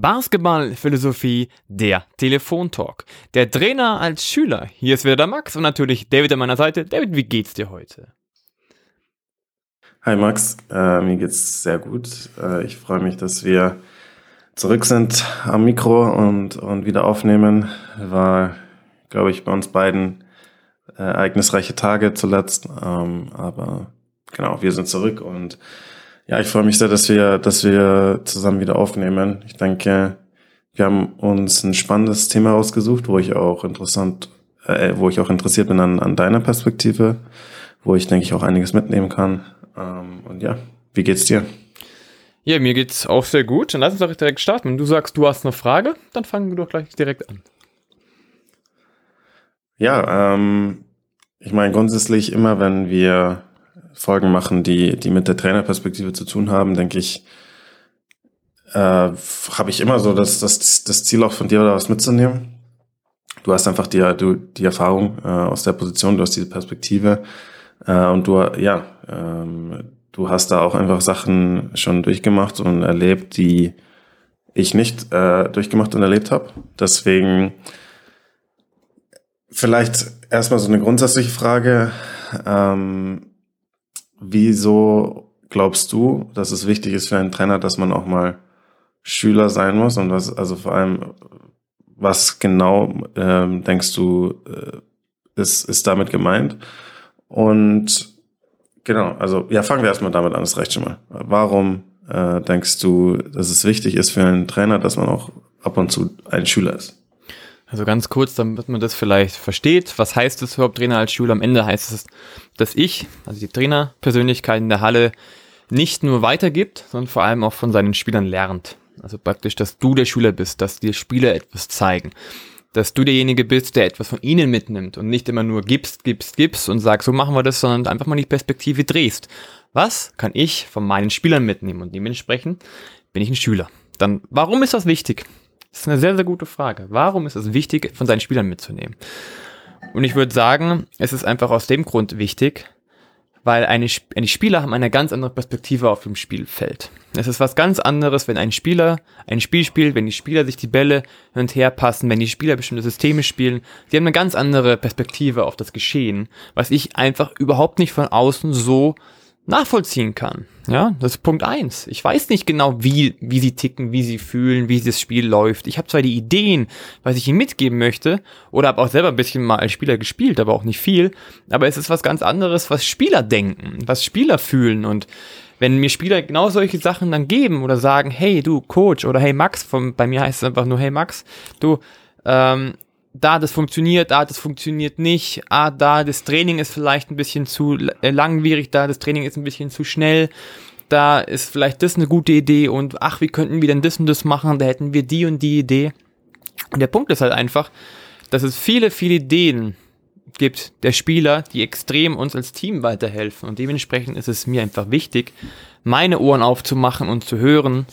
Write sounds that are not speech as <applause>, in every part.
Basketballphilosophie, der Telefontalk. Der Trainer als Schüler. Hier ist wieder der Max und natürlich David an meiner Seite. David, wie geht's dir heute? Hi Max, äh, mir geht's sehr gut. Äh, ich freue mich, dass wir zurück sind am Mikro und, und wieder aufnehmen. War, glaube ich, bei uns beiden äh, ereignisreiche Tage zuletzt. Ähm, aber genau, wir sind zurück und ja, ich freue mich sehr, dass wir, dass wir zusammen wieder aufnehmen. Ich denke, wir haben uns ein spannendes Thema ausgesucht, wo ich auch interessant, äh, wo ich auch interessiert bin an, an deiner Perspektive, wo ich denke ich auch einiges mitnehmen kann. Ähm, und ja, wie geht's dir? Ja, mir geht's auch sehr gut. Dann lass uns doch direkt starten. Wenn du sagst, du hast eine Frage, dann fangen wir doch gleich direkt an. Ja, ähm, ich meine grundsätzlich immer, wenn wir Folgen machen, die, die mit der Trainerperspektive zu tun haben, denke ich, äh, habe ich immer so das, das, das Ziel auch von dir da was mitzunehmen. Du hast einfach die, du, die Erfahrung äh, aus der Position, du hast diese Perspektive äh, und du, ja, ähm, du hast da auch einfach Sachen schon durchgemacht und erlebt, die ich nicht äh, durchgemacht und erlebt habe. Deswegen vielleicht erstmal so eine grundsätzliche Frage. Ähm, Wieso glaubst du, dass es wichtig ist für einen Trainer, dass man auch mal Schüler sein muss und was, also vor allem, was genau ähm, denkst du, äh, ist, ist damit gemeint? Und genau, also ja, fangen wir erstmal damit an, das reicht schon mal. Warum äh, denkst du, dass es wichtig ist für einen Trainer, dass man auch ab und zu ein Schüler ist? Also ganz kurz, damit man das vielleicht versteht, was heißt es überhaupt Trainer als Schüler? Am Ende heißt es, dass ich, also die Trainerpersönlichkeit in der Halle, nicht nur weitergibt, sondern vor allem auch von seinen Spielern lernt. Also praktisch, dass du der Schüler bist, dass die Spieler etwas zeigen. Dass du derjenige bist, der etwas von ihnen mitnimmt und nicht immer nur gibst, gibst, gibst und sagst, so machen wir das, sondern einfach mal die Perspektive drehst. Was kann ich von meinen Spielern mitnehmen? Und dementsprechend bin ich ein Schüler. Dann, warum ist das wichtig? Das ist eine sehr, sehr gute Frage. Warum ist es wichtig, von seinen Spielern mitzunehmen? Und ich würde sagen, es ist einfach aus dem Grund wichtig, weil eine, eine Spieler haben eine ganz andere Perspektive auf dem Spielfeld. Es ist was ganz anderes, wenn ein Spieler ein Spiel spielt, wenn die Spieler sich die Bälle hin und her passen, wenn die Spieler bestimmte Systeme spielen. Die haben eine ganz andere Perspektive auf das Geschehen, was ich einfach überhaupt nicht von außen so nachvollziehen kann. Ja, das ist Punkt eins. Ich weiß nicht genau, wie, wie sie ticken, wie sie fühlen, wie das Spiel läuft. Ich habe zwar die Ideen, was ich ihnen mitgeben möchte, oder habe auch selber ein bisschen mal als Spieler gespielt, aber auch nicht viel. Aber es ist was ganz anderes, was Spieler denken, was Spieler fühlen. Und wenn mir Spieler genau solche Sachen dann geben oder sagen, hey du Coach oder hey Max, von, bei mir heißt es einfach nur hey Max, du, ähm, da das funktioniert, da das funktioniert nicht, ah, da das Training ist vielleicht ein bisschen zu äh, langwierig, da das Training ist ein bisschen zu schnell, da ist vielleicht das eine gute Idee und ach, wie könnten wir denn das und das machen, da hätten wir die und die Idee. Und der Punkt ist halt einfach, dass es viele, viele Ideen gibt der Spieler, die extrem uns als Team weiterhelfen und dementsprechend ist es mir einfach wichtig, meine Ohren aufzumachen und zu hören,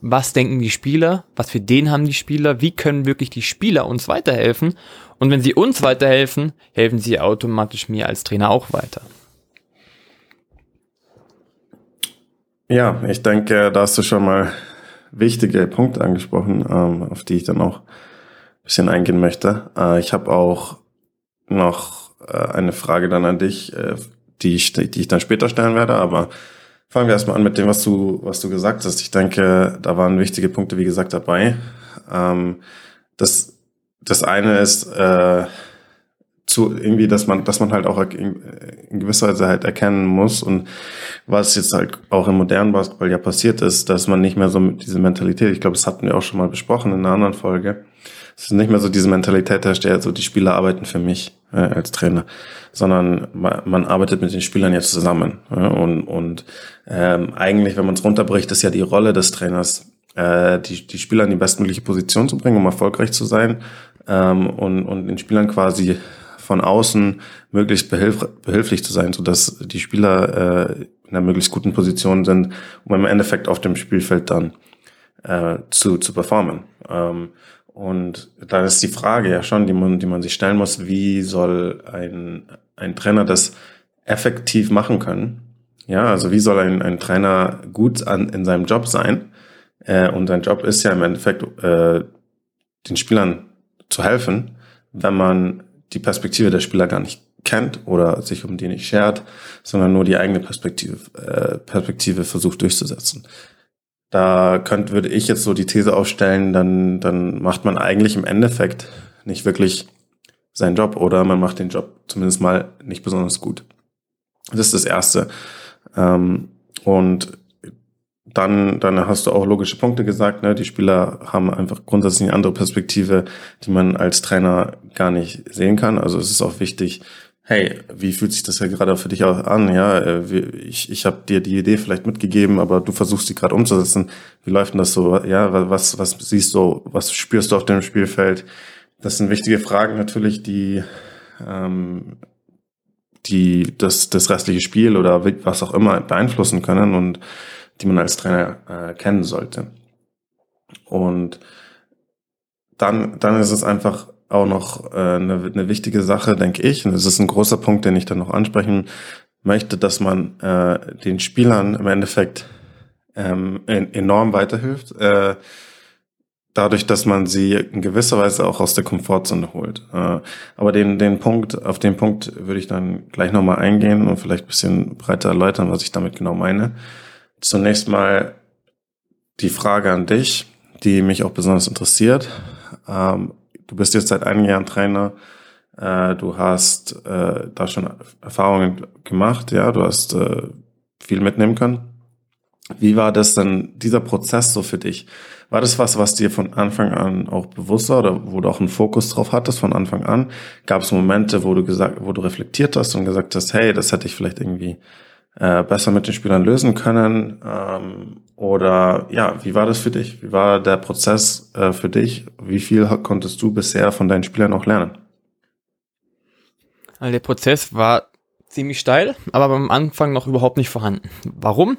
was denken die Spieler, was für den haben die Spieler, wie können wirklich die Spieler uns weiterhelfen und wenn sie uns weiterhelfen, helfen sie automatisch mir als Trainer auch weiter. Ja, ich denke, da hast du schon mal wichtige Punkte angesprochen, ähm, auf die ich dann auch ein bisschen eingehen möchte. Äh, ich habe auch noch äh, eine Frage dann an dich, äh, die, ich, die ich dann später stellen werde, aber Fangen wir erstmal an mit dem, was du, was du gesagt hast. Ich denke, da waren wichtige Punkte, wie gesagt, dabei. Ähm, das, das eine ist äh, zu irgendwie, dass man, dass man halt auch in, in gewisser Weise halt erkennen muss und was jetzt halt auch im modernen Basketball ja passiert ist, dass man nicht mehr so mit diese Mentalität, ich glaube, das hatten wir auch schon mal besprochen in einer anderen Folge, es ist nicht mehr so diese Mentalität herrscht, so die Spieler arbeiten für mich äh, als Trainer, sondern man, arbeitet mit den Spielern jetzt zusammen. Ja, und und ähm, eigentlich, wenn man es runterbricht, ist ja die Rolle des Trainers, äh, die, die Spieler in die bestmögliche Position zu bringen, um erfolgreich zu sein ähm, und, und den Spielern quasi von außen möglichst behilf behilflich zu sein, so dass die Spieler äh, in einer möglichst guten Position sind, um im Endeffekt auf dem Spielfeld dann äh, zu, zu performen. Ähm, und dann ist die Frage ja schon, die man, die man sich stellen muss, wie soll ein, ein Trainer das effektiv machen können? Ja, also wie soll ein, ein Trainer gut an, in seinem Job sein, Äh, und dein Job ist ja im Endeffekt, äh, den Spielern zu helfen, wenn man die Perspektive der Spieler gar nicht kennt oder sich um die nicht schert, sondern nur die eigene Perspektive, äh, Perspektive versucht durchzusetzen. Da könnte, würde ich jetzt so die These aufstellen, dann, dann macht man eigentlich im Endeffekt nicht wirklich seinen Job oder man macht den Job zumindest mal nicht besonders gut. Das ist das Erste. Ähm, und dann, dann hast du auch logische Punkte gesagt. Ne? Die Spieler haben einfach grundsätzlich eine andere Perspektive, die man als Trainer gar nicht sehen kann. Also es ist auch wichtig, hey, wie fühlt sich das ja gerade für dich auch an? Ja, äh, ich, ich habe dir die Idee vielleicht mitgegeben, aber du versuchst sie gerade umzusetzen. Wie läuft denn das so? Ja, was, was siehst du, was spürst du auf dem Spielfeld? Das sind wichtige Fragen natürlich, die, ähm, die das, das restliche Spiel oder was auch immer beeinflussen können und die man als Trainer äh, kennen sollte. Und dann, dann ist es einfach auch noch äh, eine, eine wichtige Sache, denke ich, und das ist ein großer Punkt, den ich dann noch ansprechen möchte, dass man äh, den Spielern im Endeffekt ähm, enorm weiterhilft, äh, dadurch, dass man sie in gewisser Weise auch aus der Komfortzone holt. Äh, aber den, den Punkt, auf den Punkt würde ich dann gleich nochmal eingehen und vielleicht ein bisschen breiter erläutern, was ich damit genau meine. Zunächst mal die Frage an dich, die mich auch besonders interessiert. Ähm, du bist jetzt seit einigen Jahren Trainer. Äh, du hast äh, da schon Erfahrungen gemacht, ja, du hast äh, viel mitnehmen können. Wie war das denn, dieser Prozess so für dich? War das was, was dir von Anfang an auch bewusst war oder wo du auch einen Fokus drauf hattest von Anfang an? Gab es Momente, wo du gesagt, wo du reflektiert hast und gesagt hast, hey, das hätte ich vielleicht irgendwie äh, besser mit den Spielern lösen können? Ähm, oder ja, wie war das für dich? Wie war der Prozess äh, für dich? Wie viel konntest du bisher von deinen Spielern auch lernen? Also der Prozess war ziemlich steil, aber am Anfang noch überhaupt nicht vorhanden. Warum?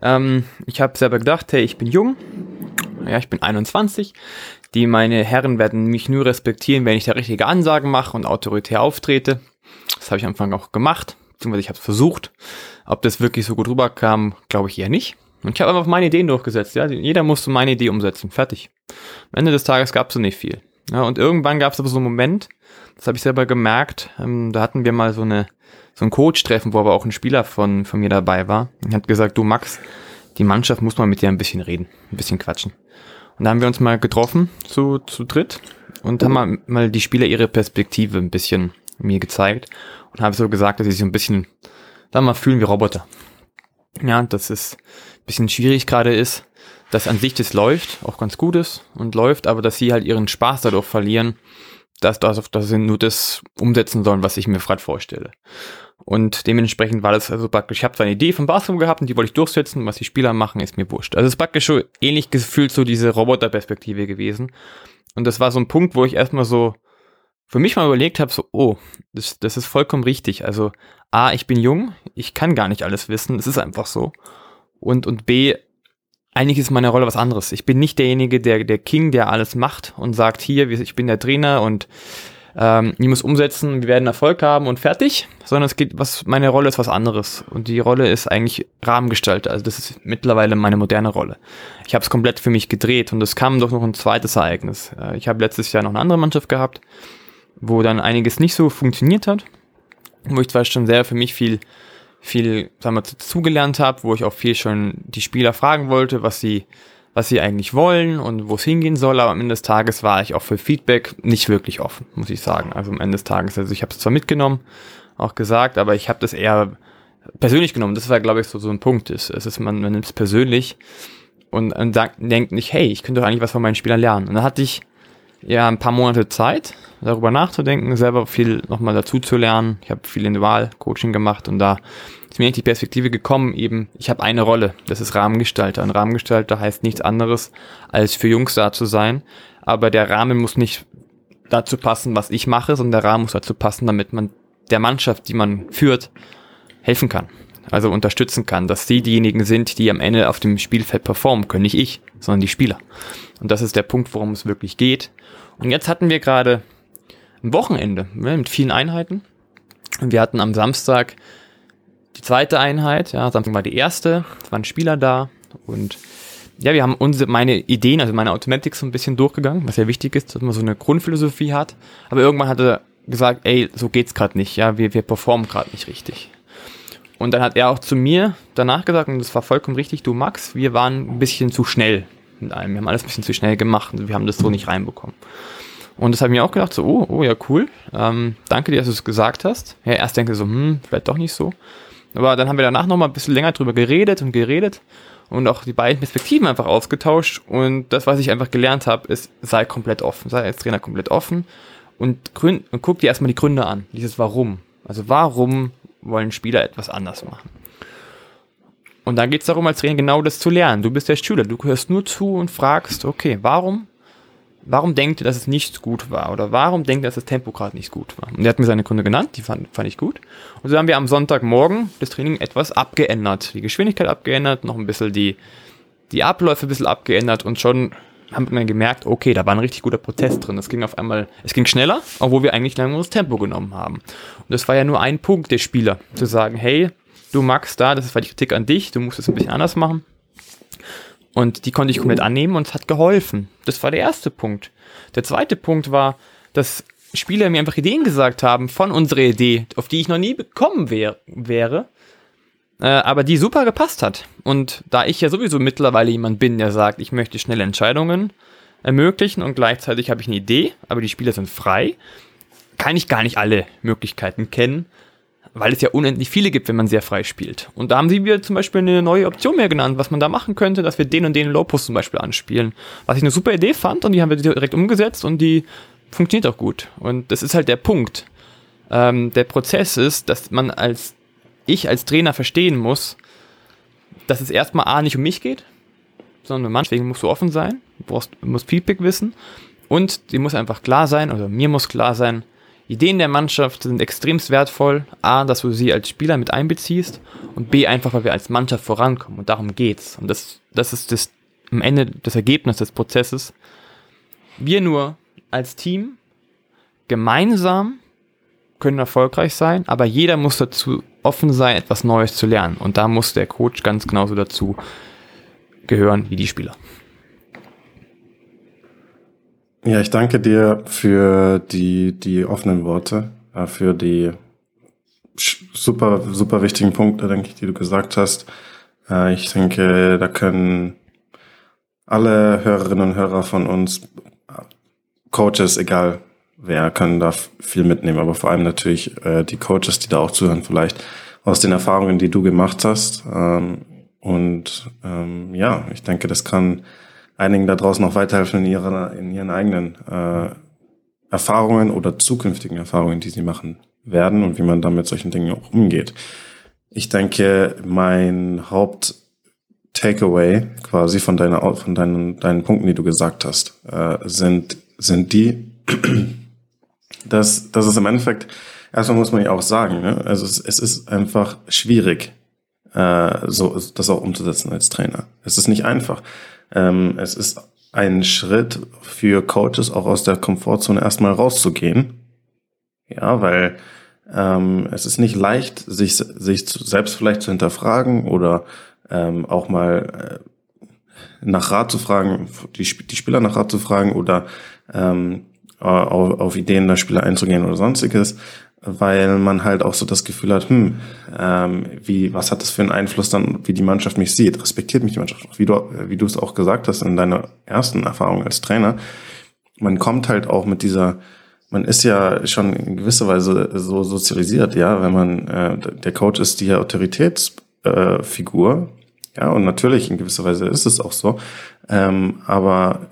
Ähm, ich habe selber gedacht, hey, ich bin jung, ja, ich bin 21, die meine Herren werden mich nur respektieren, wenn ich da richtige Ansagen mache und autoritär auftrete. Das habe ich am Anfang auch gemacht, beziehungsweise ich habe es versucht. Ob das wirklich so gut rüberkam, glaube ich eher nicht. Und ich habe einfach meine Ideen durchgesetzt. Ja? Jeder musste meine Idee umsetzen. Fertig. Am Ende des Tages gab es so nicht viel. Ja, und irgendwann gab es aber so einen Moment, das habe ich selber gemerkt, ähm, da hatten wir mal so eine so ein Coach-Treffen, wo aber auch ein Spieler von, von mir dabei war. Und hat gesagt, du Max, die Mannschaft muss mal mit dir ein bisschen reden, ein bisschen quatschen. Und da haben wir uns mal getroffen, zu, zu dritt, und haben mal, mal die Spieler ihre Perspektive ein bisschen mir gezeigt und habe so gesagt, dass sie sich so ein bisschen, dann mal fühlen wie Roboter. Ja, dass es ein bisschen schwierig gerade ist, dass an sich das läuft, auch ganz gut ist und läuft, aber dass sie halt ihren Spaß dadurch verlieren, dass, dass, dass sie nur das umsetzen sollen, was ich mir gerade vorstelle. Und dementsprechend war das also praktisch, ich habe zwar eine Idee vom Basketball gehabt und die wollte ich durchsetzen, was die Spieler machen, ist mir wurscht. Also es ist praktisch schon ähnlich gefühlt so diese Roboterperspektive gewesen. Und das war so ein Punkt, wo ich erstmal so für mich mal überlegt habe, so, oh, das, das ist vollkommen richtig. Also A, ich bin jung, ich kann gar nicht alles wissen, es ist einfach so. Und, und B, eigentlich ist meine Rolle was anderes. Ich bin nicht derjenige, der, der King, der alles macht und sagt, hier, ich bin der Trainer und ähm, ich muss umsetzen, wir werden Erfolg haben und fertig, sondern es geht, was, meine Rolle ist was anderes. Und die Rolle ist eigentlich Rahmengestalter. Also das ist mittlerweile meine moderne Rolle. Ich habe es komplett für mich gedreht und es kam doch noch ein zweites Ereignis. Äh, ich habe letztes Jahr noch eine andere Mannschaft gehabt, wo dann einiges nicht so funktioniert hat, wo ich zwar schon sehr für mich viel viel, sagen wir, zugelernt habe, wo ich auch viel schon die Spieler fragen wollte, was sie, was sie eigentlich wollen und wo es hingehen soll, aber am Ende des Tages war ich auch für Feedback nicht wirklich offen, muss ich sagen. Also am Ende des Tages, also ich habe es zwar mitgenommen, auch gesagt, aber ich habe das eher persönlich genommen. Das war, glaube ich, so, so ein Punkt. Es ist, man, man nimmt es persönlich und, und sagt, denkt nicht, hey, ich könnte doch eigentlich was von meinen Spielern lernen. Und dann hatte ich ja ein paar Monate Zeit, darüber nachzudenken, selber viel nochmal dazu zu lernen. Ich habe viel Individual-Coaching gemacht und da ist mir die Perspektive gekommen, eben, ich habe eine Rolle, das ist Rahmengestalter. Ein Rahmengestalter heißt nichts anderes, als für Jungs da zu sein. Aber der Rahmen muss nicht dazu passen, was ich mache, sondern der Rahmen muss dazu passen, damit man der Mannschaft, die man führt, helfen kann. Also unterstützen kann, dass sie diejenigen sind, die am Ende auf dem Spielfeld performen können. Nicht ich, sondern die Spieler. Und das ist der Punkt, worum es wirklich geht. Und jetzt hatten wir gerade ein Wochenende ne, mit vielen Einheiten. Wir hatten am Samstag die zweite Einheit, ja, Samstag war die erste, es waren Spieler da und ja, wir haben unsere, meine Ideen, also meine Automatics so ein bisschen durchgegangen, was ja wichtig ist, dass man so eine Grundphilosophie hat. Aber irgendwann hat er gesagt, ey, so geht's gerade nicht, ja, wir, wir performen gerade nicht richtig. Und dann hat er auch zu mir danach gesagt, und das war vollkommen richtig, du Max, wir waren ein bisschen zu schnell mit allem. Wir haben alles ein bisschen zu schnell gemacht und wir haben das so nicht reinbekommen. Und das habe ich mir auch gedacht, so, oh, oh ja, cool. Ähm, danke dir, dass du es gesagt hast. Ja, erst denke ich so, hm, vielleicht doch nicht so. Aber dann haben wir danach nochmal ein bisschen länger drüber geredet und geredet und auch die beiden Perspektiven einfach ausgetauscht. Und das, was ich einfach gelernt habe, ist, sei komplett offen, sei als Trainer komplett offen und, gründ, und guck dir erstmal die Gründe an, dieses Warum. Also warum wollen Spieler etwas anders machen? Und dann geht es darum, als Trainer genau das zu lernen. Du bist der Schüler, du hörst nur zu und fragst, okay, warum warum denkt ihr, dass es nicht gut war? Oder warum denkt ihr, dass das Tempo gerade nicht gut war? Und er hat mir seine Gründe genannt, die fand, fand ich gut. Und so haben wir am Sonntagmorgen das Training etwas abgeändert. Die Geschwindigkeit abgeändert, noch ein bisschen die, die Abläufe ein bisschen abgeändert und schon haben wir gemerkt, okay, da war ein richtig guter Protest drin. Es ging auf einmal, es ging schneller, obwohl wir eigentlich lange das Tempo genommen haben. Und das war ja nur ein Punkt der Spieler, zu sagen, hey, du Max da, das war die Kritik an dich, du musst es ein bisschen anders machen. Und die konnte ich komplett annehmen und es hat geholfen. Das war der erste Punkt. Der zweite Punkt war, dass Spieler mir einfach Ideen gesagt haben von unserer Idee, auf die ich noch nie gekommen wär, wäre, äh, aber die super gepasst hat. Und da ich ja sowieso mittlerweile jemand bin, der sagt, ich möchte schnelle Entscheidungen ermöglichen und gleichzeitig habe ich eine Idee, aber die Spieler sind frei, kann ich gar nicht alle Möglichkeiten kennen weil es ja unendlich viele gibt, wenn man sehr frei spielt. Und da haben sie mir zum Beispiel eine neue Option mehr genannt, was man da machen könnte, dass wir den und den Low-Post zum Beispiel anspielen. Was ich eine super Idee fand und die haben wir direkt umgesetzt und die funktioniert auch gut. Und das ist halt der Punkt. Ähm, der Prozess ist, dass man als, ich als Trainer verstehen muss, dass es erstmal A nicht um mich geht, sondern um deswegen musst du offen sein, brauchst, musst Feedback wissen und die muss einfach klar sein, oder mir muss klar sein, Ideen der Mannschaft sind extremst wertvoll. A, dass du sie als Spieler mit einbeziehst und B, einfach, weil wir als Mannschaft vorankommen und darum geht's. Und das, das ist das, am Ende das Ergebnis des Prozesses. Wir nur als Team gemeinsam können erfolgreich sein, aber jeder muss dazu offen sein, etwas Neues zu lernen. Und da muss der Coach ganz genauso dazu gehören wie die Spieler. Ja, ich danke dir für die, die offenen Worte, äh, für die super, super wichtigen Punkte, denke ich, die du gesagt hast. Äh, ich denke, da können alle Hörerinnen und Hörer von uns, Coaches, egal wer, können da viel mitnehmen, aber vor allem natürlich äh, die Coaches, die da auch zuhören, vielleicht aus den Erfahrungen, die du gemacht hast. Ähm, und ähm, ja, ich denke, das kann einigen da draußen auch weiterhelfen in, ihrer, in ihren eigenen äh, Erfahrungen oder zukünftigen Erfahrungen, die sie machen werden und wie man dann mit solchen Dingen auch umgeht. Ich denke, mein Haupt Takeaway quasi von deiner von deinen deinen Punkten, die du gesagt hast, äh, sind sind die, <clears throat> dass dass es im Endeffekt erstmal muss man ja auch sagen, ne? also es, es ist einfach schwierig, äh, so das auch umzusetzen als Trainer. Es ist nicht einfach. Ähm, es ist ein Schritt für Coaches auch aus der Komfortzone erstmal rauszugehen. Ja, weil ähm, es ist nicht leicht, sich, sich selbst vielleicht zu hinterfragen oder ähm, auch mal äh, nach Rat zu fragen, die, die Spieler nach Rat zu fragen oder ähm, auf, auf Ideen der Spieler einzugehen oder sonstiges weil man halt auch so das Gefühl hat, hm, ähm, wie, was hat das für einen Einfluss dann, wie die Mannschaft mich sieht? Respektiert mich die Mannschaft? Wie du, wie du es auch gesagt hast in deiner ersten Erfahrung als Trainer, man kommt halt auch mit dieser, man ist ja schon in gewisser Weise so sozialisiert, ja, wenn man, äh, der Coach ist die Autoritätsfigur, äh, ja, und natürlich in gewisser Weise ist es auch so, ähm, aber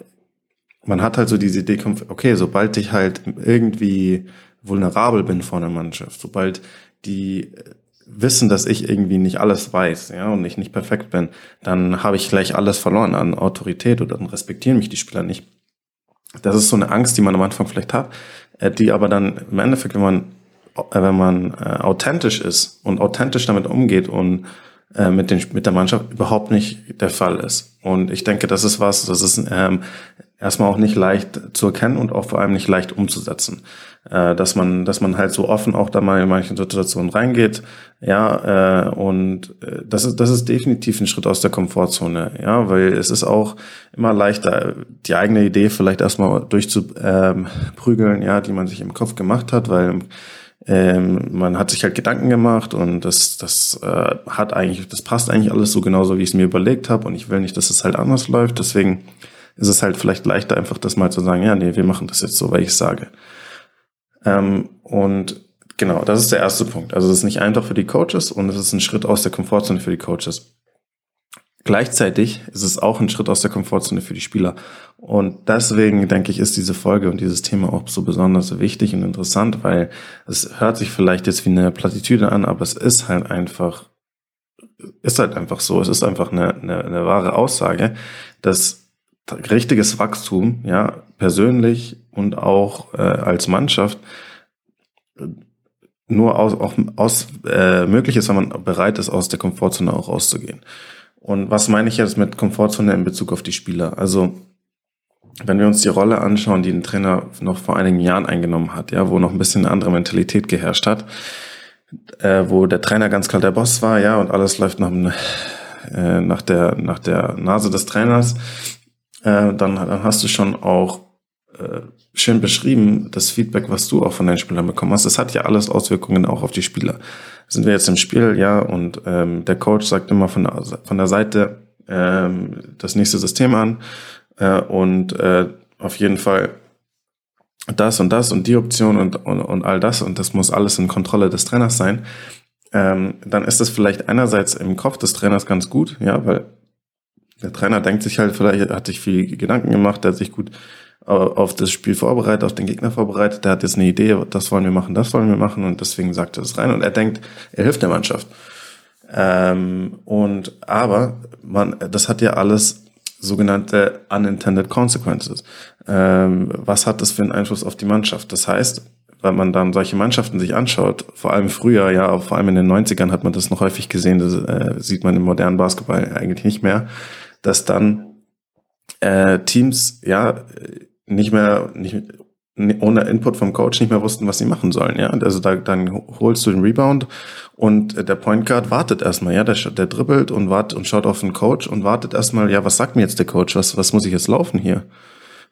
man hat halt so diese Idee, okay, sobald ich halt irgendwie vulnerabel bin vor einer Mannschaft, sobald die äh, wissen, dass ich irgendwie nicht alles weiß, ja, und ich nicht perfekt bin, dann habe ich gleich alles verloren an Autorität oder dann respektieren mich die Spieler nicht. Das ist so eine Angst, die man am Anfang vielleicht hat, äh, die aber dann im Endeffekt, wenn man äh, wenn man authentisch ist und authentisch damit umgeht und mit, den, mit der Mannschaft überhaupt nicht der Fall ist. Und ich denke, das ist was, das ist ähm, erstmal auch nicht leicht zu erkennen und auch vor allem nicht leicht umzusetzen. Äh, dass man, dass man halt so offen auch da mal in manchen Situationen reingeht, ja, äh, und äh, das ist, das ist definitiv ein Schritt aus der Komfortzone, ja, weil es ist auch immer leichter, die eigene Idee vielleicht erstmal durchzuprügeln, ja, die man sich im Kopf gemacht hat, weil ähm, man hat sich halt Gedanken gemacht und das, das äh, hat eigentlich, das passt eigentlich alles so genauso, wie ich es mir überlegt habe und ich will nicht, dass es halt anders läuft. Deswegen ist es halt vielleicht leichter, einfach das mal zu sagen, ja, nee, wir machen das jetzt so, weil ich sage. Ähm, und genau, das ist der erste Punkt. Also es ist nicht einfach für die Coaches und es ist ein Schritt aus der Komfortzone für die Coaches. Gleichzeitig ist es auch ein Schritt aus der Komfortzone für die Spieler. Und deswegen denke ich, ist diese Folge und dieses Thema auch so besonders wichtig und interessant, weil es hört sich vielleicht jetzt wie eine Plattitüde an, aber es ist halt einfach, ist halt einfach so. Es ist einfach eine, eine, eine wahre Aussage, dass richtiges Wachstum, ja, persönlich und auch äh, als Mannschaft nur aus, auch aus äh, möglich ist, wenn man bereit ist, aus der Komfortzone auch rauszugehen. Und was meine ich jetzt mit Komfortzone in Bezug auf die Spieler? Also wenn wir uns die Rolle anschauen, die ein Trainer noch vor einigen Jahren eingenommen hat, ja, wo noch ein bisschen eine andere Mentalität geherrscht hat, äh, wo der Trainer ganz klar der Boss war, ja, und alles läuft nach, äh, nach der nach der Nase des Trainers, äh, dann, dann hast du schon auch äh, schön beschrieben, das Feedback, was du auch von deinen Spielern bekommen hast. Das hat ja alles Auswirkungen auch auf die Spieler. Sind wir jetzt im Spiel, ja, und ähm, der Coach sagt immer von der, von der Seite ähm, das nächste System an äh, und äh, auf jeden Fall das und das und die Option und, und, und all das und das muss alles in Kontrolle des Trainers sein. Ähm, dann ist das vielleicht einerseits im Kopf des Trainers ganz gut, ja, weil der Trainer denkt sich halt, vielleicht hat sich viel Gedanken gemacht, der hat sich gut auf das Spiel vorbereitet, auf den Gegner vorbereitet, der hat jetzt eine Idee, das wollen wir machen, das wollen wir machen und deswegen sagt er das rein und er denkt, er hilft der Mannschaft. Ähm, und aber man, das hat ja alles sogenannte unintended consequences. Ähm, was hat das für einen Einfluss auf die Mannschaft? Das heißt, wenn man dann solche Mannschaften sich anschaut, vor allem früher, ja, vor allem in den 90ern hat man das noch häufig gesehen, das äh, sieht man im modernen Basketball eigentlich nicht mehr, dass dann äh, Teams ja nicht mehr nicht ohne Input vom Coach nicht mehr wussten, was sie machen sollen. Ja, also da, dann holst du den Rebound und der Point Guard wartet erstmal. Ja, der, der dribbelt und wartet und schaut auf den Coach und wartet erstmal. Ja, was sagt mir jetzt der Coach? Was was muss ich jetzt laufen hier?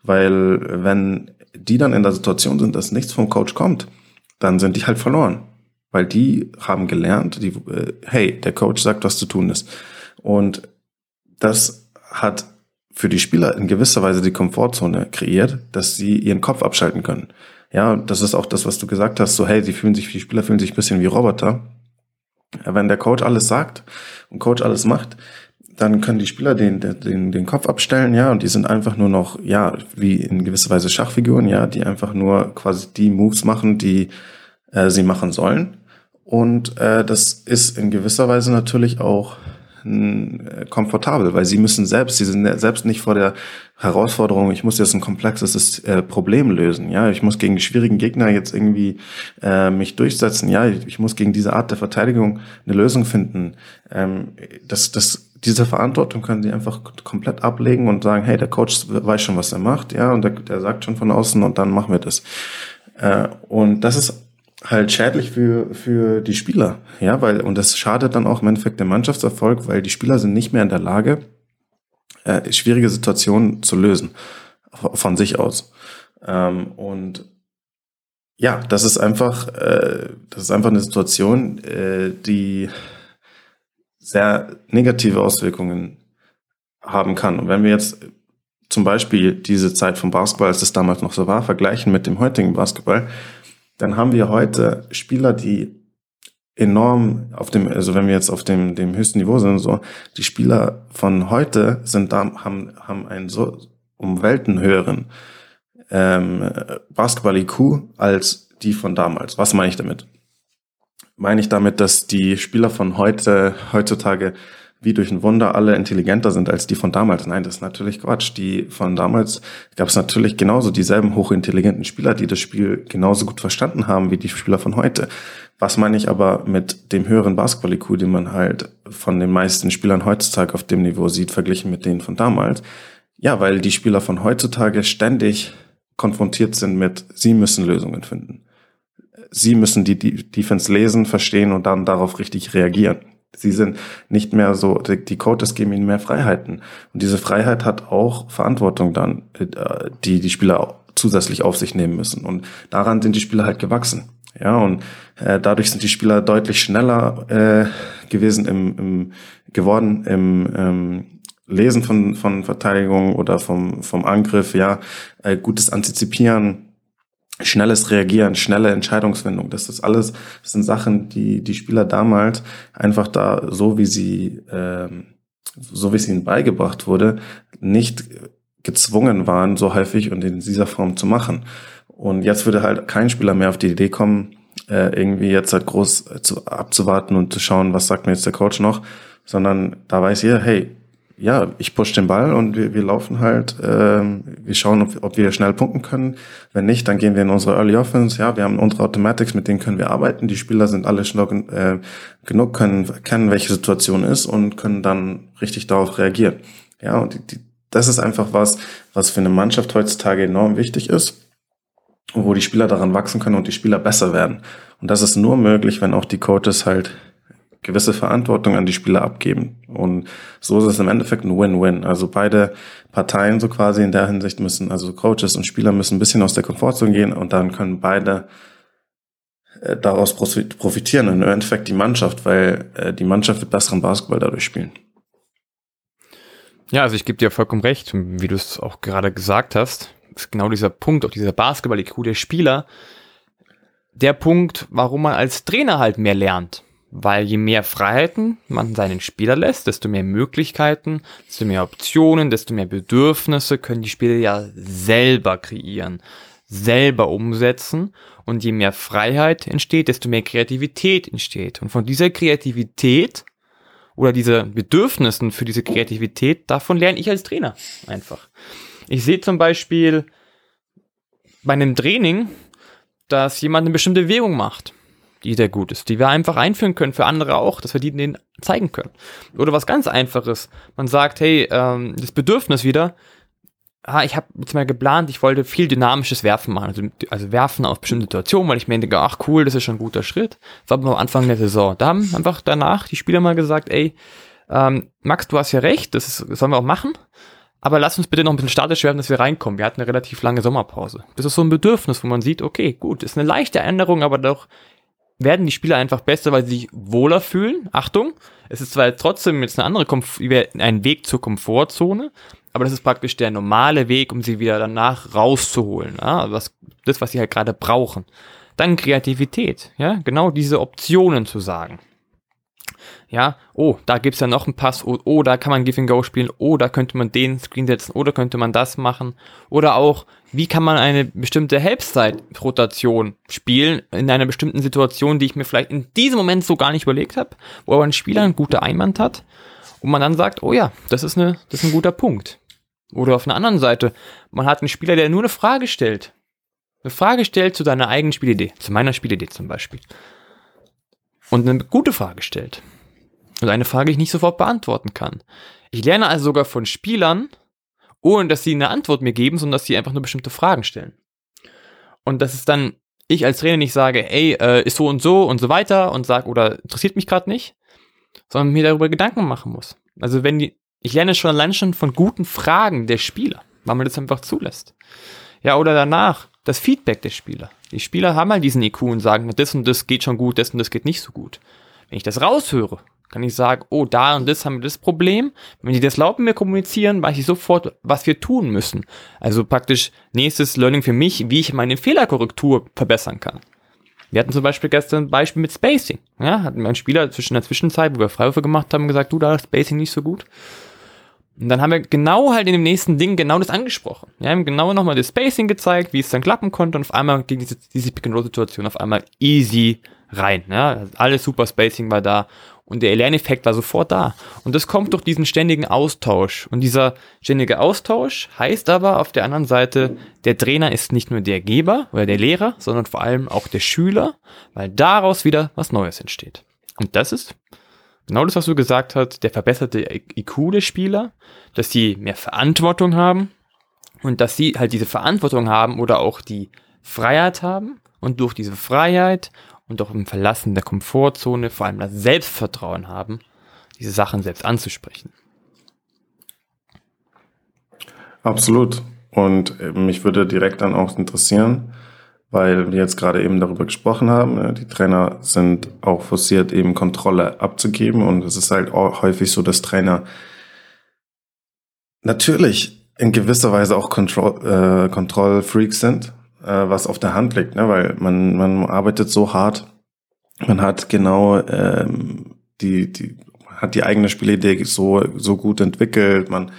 Weil wenn die dann in der Situation sind, dass nichts vom Coach kommt, dann sind die halt verloren, weil die haben gelernt, die äh, hey, der Coach sagt, was zu tun ist und das hat für die Spieler in gewisser Weise die Komfortzone kreiert, dass sie ihren Kopf abschalten können. Ja, das ist auch das, was du gesagt hast, so hey, sie fühlen sich, die Spieler fühlen sich ein bisschen wie Roboter. Wenn der Coach alles sagt und Coach alles macht, dann können die Spieler den, den, den Kopf abstellen, ja, und die sind einfach nur noch, ja, wie in gewisser Weise Schachfiguren, ja, die einfach nur quasi die Moves machen, die äh, sie machen sollen. Und äh, das ist in gewisser Weise natürlich auch komfortabel, weil sie müssen selbst, sie sind selbst nicht vor der Herausforderung, ich muss jetzt ein komplexes äh, Problem lösen, ja, ich muss gegen schwierigen Gegner jetzt irgendwie äh, mich durchsetzen, ja, ich, ich, muss gegen diese Art der Verteidigung eine Lösung finden. Ähm, das, das, diese Verantwortung können sie einfach komplett ablegen und sagen, hey, der Coach weiß schon, was er macht, ja, und der, der sagt schon von außen und dann machen wir das. Äh, und das ist halt schädlich für, für die Spieler. Ja, weil, und das schadet dann auch im Endeffekt dem Mannschaftserfolg, weil die Spieler sind nicht mehr in der Lage, äh, schwierige Situationen zu lösen. Von sich aus. Ähm, und ja, das ist einfach, äh, das ist einfach eine Situation, äh, die sehr negative Auswirkungen haben kann. Und wenn wir jetzt zum Beispiel diese Zeit vom Basketball, als es damals noch so war, vergleichen mit dem heutigen Basketball, dann haben wir heute Spieler, die enorm auf dem, also wenn wir jetzt auf dem, dem höchsten Niveau sind, so, die Spieler von heute sind da, haben, haben einen so um Welten höheren ähm, Basketball-IQ als die von damals. Was meine ich damit? Meine ich damit, dass die Spieler von heute, heutzutage wie durch ein Wunder alle intelligenter sind als die von damals. Nein, das ist natürlich Quatsch. Die von damals gab es natürlich genauso dieselben hochintelligenten Spieler, die das Spiel genauso gut verstanden haben wie die Spieler von heute. Was meine ich aber mit dem höheren Basketball-IQ, den man halt von den meisten Spielern heutzutage auf dem Niveau sieht, verglichen mit denen von damals? Ja, weil die Spieler von heutzutage ständig konfrontiert sind mit, sie müssen Lösungen finden. Sie müssen die, Defense lesen, verstehen und dann darauf richtig reagieren. Sie sind nicht mehr so, die Coaches geben ihnen mehr Freiheiten. Und diese Freiheit hat auch Verantwortung dann, äh, die die Spieler zusätzlich auf sich nehmen müssen. Und daran sind die Spieler halt gewachsen. Ja, und äh, dadurch sind die Spieler deutlich schneller äh, gewesen im, im geworden im ähm, Lesen von, von Verteidigung oder vom, vom Angriff, ja, äh, gutes Antizipieren, schnelles Reagieren, schnelle Entscheidungsfindung. Das ist alles, das sind Sachen, die die Spieler damals einfach da, so wie sie, ähm, so wie es ihnen beigebracht wurde, nicht gezwungen waren, so häufig und in dieser Form zu machen. Und jetzt würde halt kein Spieler mehr auf die Idee kommen, äh, irgendwie jetzt halt groß zu, abzuwarten und zu schauen, was sagt mir jetzt der Coach noch, sondern da weiß ihr, hey, ja, ich push den Ball und wir, wir laufen halt, ähm, wir schauen, ob, ob wir schnell punkten können. Wenn nicht, dann gehen wir in unsere Early Offense. Ja, wir haben unsere Automatics, mit denen können wir arbeiten. Die Spieler sind alle schnell äh, genug, können kennen, welche Situation ist und können dann richtig darauf reagieren. Ja, und die, die, das ist einfach was, was für eine Mannschaft heutzutage enorm wichtig ist wo die Spieler daran wachsen können und die Spieler besser werden. Und das ist nur möglich, wenn auch die Coaches halt gewisse Verantwortung an die Spieler abgeben. Und so ist es im Endeffekt ein Win-Win. Also beide Parteien so quasi in der Hinsicht müssen, also Coaches und Spieler müssen ein bisschen aus der Komfortzone gehen und dann können beide äh, daraus profitieren. Und im Endeffekt die Mannschaft, weil äh, die Mannschaft wird besseren Basketball dadurch spielen. Ja, also ich gebe dir vollkommen recht, wie du es auch gerade gesagt hast ist genau dieser Punkt, auch dieser Basketball-IQ der Spieler, der Punkt, warum man als Trainer halt mehr lernt. Weil je mehr Freiheiten man seinen Spieler lässt, desto mehr Möglichkeiten, desto mehr Optionen, desto mehr Bedürfnisse können die Spieler ja selber kreieren, selber umsetzen. Und je mehr Freiheit entsteht, desto mehr Kreativität entsteht. Und von dieser Kreativität oder diese Bedürfnissen für diese Kreativität, davon lerne ich als Trainer einfach. Ich sehe zum Beispiel bei einem Training, dass jemand eine bestimmte Bewegung macht, die sehr gut ist, die wir einfach einführen können für andere auch, dass wir die denen zeigen können. Oder was ganz einfaches. Man sagt, hey, ähm, das Bedürfnis wieder, ah, ich habe jetzt mal geplant, ich wollte viel dynamisches Werfen machen, also, also werfen auf bestimmte Situationen, weil ich mir denke, ach cool, das ist schon ein guter Schritt. Das war am Anfang der Saison. Da haben einfach danach die Spieler mal gesagt, ey, ähm, Max, du hast ja recht, das, ist, das sollen wir auch machen. Aber lass uns bitte noch ein bisschen statisch werden, dass wir reinkommen. Wir hatten eine relativ lange Sommerpause. Das ist so ein Bedürfnis, wo man sieht, okay, gut, ist eine leichte Änderung, aber doch werden die Spieler einfach besser, weil sie sich wohler fühlen. Achtung, es ist zwar trotzdem jetzt eine andere Komf ein Weg zur Komfortzone, aber das ist praktisch der normale Weg, um sie wieder danach rauszuholen. Ja? Was, das, was sie halt gerade brauchen. Dann Kreativität, ja, genau diese Optionen zu sagen. Ja, oh, da gibt's ja noch einen Pass, oh, oh, da kann man Give and Go spielen, oh, da könnte man den Screen setzen, oder könnte man das machen. Oder auch, wie kann man eine bestimmte Helpside-Rotation spielen in einer bestimmten Situation, die ich mir vielleicht in diesem Moment so gar nicht überlegt habe, wo aber ein Spieler einen guten Einwand hat und man dann sagt, oh ja, das ist, eine, das ist ein guter Punkt. Oder auf einer anderen Seite, man hat einen Spieler, der nur eine Frage stellt. Eine Frage stellt zu deiner eigenen Spielidee, zu meiner Spielidee zum Beispiel und eine gute Frage stellt. Und eine Frage, die ich nicht sofort beantworten kann. Ich lerne also sogar von Spielern, ohne dass sie eine Antwort mir geben, sondern dass sie einfach nur bestimmte Fragen stellen. Und das ist dann, ich als Trainer nicht sage, ey, äh, ist so und so und so weiter und sag, oder interessiert mich gerade nicht, sondern mir darüber Gedanken machen muss. Also wenn die, ich lerne schon allein schon von guten Fragen der Spieler, weil man das einfach zulässt. Ja, oder danach, das Feedback der Spieler. Die Spieler haben halt diesen IQ und sagen, das und das geht schon gut, das und das geht nicht so gut. Wenn ich das raushöre, kann ich sagen, oh, da und das haben wir das Problem. Wenn die das laut mit mir kommunizieren, weiß ich sofort, was wir tun müssen. Also praktisch nächstes Learning für mich, wie ich meine Fehlerkorrektur verbessern kann. Wir hatten zum Beispiel gestern ein Beispiel mit Spacing. Ja, hatten wir einen Spieler zwischen der Zwischenzeit, wo wir Freiwürfe gemacht haben, gesagt, du, da ist Spacing nicht so gut. Und dann haben wir genau halt in dem nächsten Ding genau das angesprochen. Wir haben genau nochmal das Spacing gezeigt, wie es dann klappen konnte und auf einmal ging diese, diese Pick-and-Roll-Situation auf einmal easy rein. Ja? Alles super Spacing war da und der Lerneffekt war sofort da. Und das kommt durch diesen ständigen Austausch. Und dieser ständige Austausch heißt aber auf der anderen Seite, der Trainer ist nicht nur der Geber oder der Lehrer, sondern vor allem auch der Schüler, weil daraus wieder was Neues entsteht. Und das ist Genau das, was du gesagt hast, der verbesserte IQ des Spieler, dass sie mehr Verantwortung haben und dass sie halt diese Verantwortung haben oder auch die Freiheit haben und durch diese Freiheit und auch im Verlassen der Komfortzone vor allem das Selbstvertrauen haben, diese Sachen selbst anzusprechen. Absolut. Und äh, mich würde direkt dann auch interessieren, weil wir jetzt gerade eben darüber gesprochen haben, die Trainer sind auch forciert, eben Kontrolle abzugeben. Und es ist halt auch häufig so, dass Trainer natürlich in gewisser Weise auch Control, äh, Kontrollfreaks sind, äh, was auf der Hand liegt, ne? weil man, man arbeitet so hart, man hat genau ähm, die, die, hat die eigene Spielidee so, so gut entwickelt, man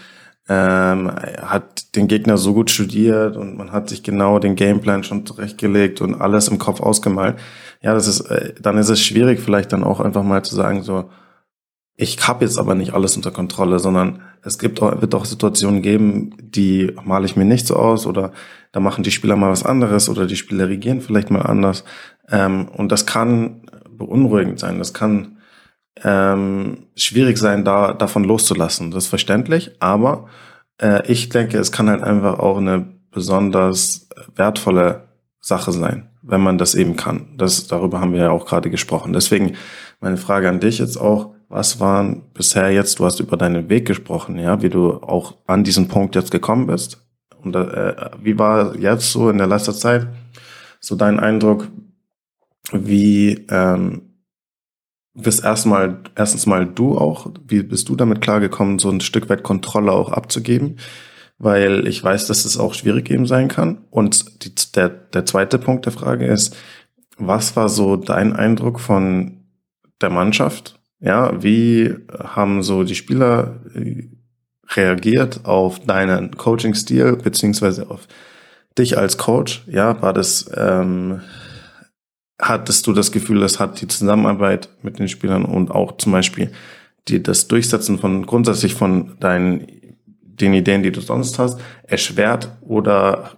ähm, hat den Gegner so gut studiert und man hat sich genau den Gameplan schon zurechtgelegt und alles im Kopf ausgemalt. Ja, das ist, äh, dann ist es schwierig, vielleicht dann auch einfach mal zu sagen, so, ich habe jetzt aber nicht alles unter Kontrolle, sondern es gibt auch, wird auch Situationen geben, die male ich mir nicht so aus oder da machen die Spieler mal was anderes oder die Spieler regieren vielleicht mal anders. Ähm, und das kann beunruhigend sein. Das kann ähm, schwierig sein, da davon loszulassen. Das ist verständlich, aber äh, ich denke, es kann halt einfach auch eine besonders wertvolle Sache sein, wenn man das eben kann. Das, darüber haben wir ja auch gerade gesprochen. Deswegen meine Frage an dich jetzt auch, was waren bisher jetzt, du hast über deinen Weg gesprochen, ja, wie du auch an diesen Punkt jetzt gekommen bist. Und äh, wie war jetzt so in der letzter Zeit so dein Eindruck, wie ähm, bist erstmal, erstens mal du auch, wie bist du damit klargekommen, so ein Stück weit Kontrolle auch abzugeben? Weil ich weiß, dass es auch schwierig eben sein kann. Und die, der, der zweite Punkt der Frage ist, was war so dein Eindruck von der Mannschaft? Ja, wie haben so die Spieler äh, reagiert auf deinen Coaching-Stil, beziehungsweise auf dich als Coach? Ja, war das, ähm, hattest du das Gefühl, das hat die Zusammenarbeit mit den Spielern und auch zum Beispiel die, das Durchsetzen von grundsätzlich von deinen den Ideen, die du sonst hast, erschwert oder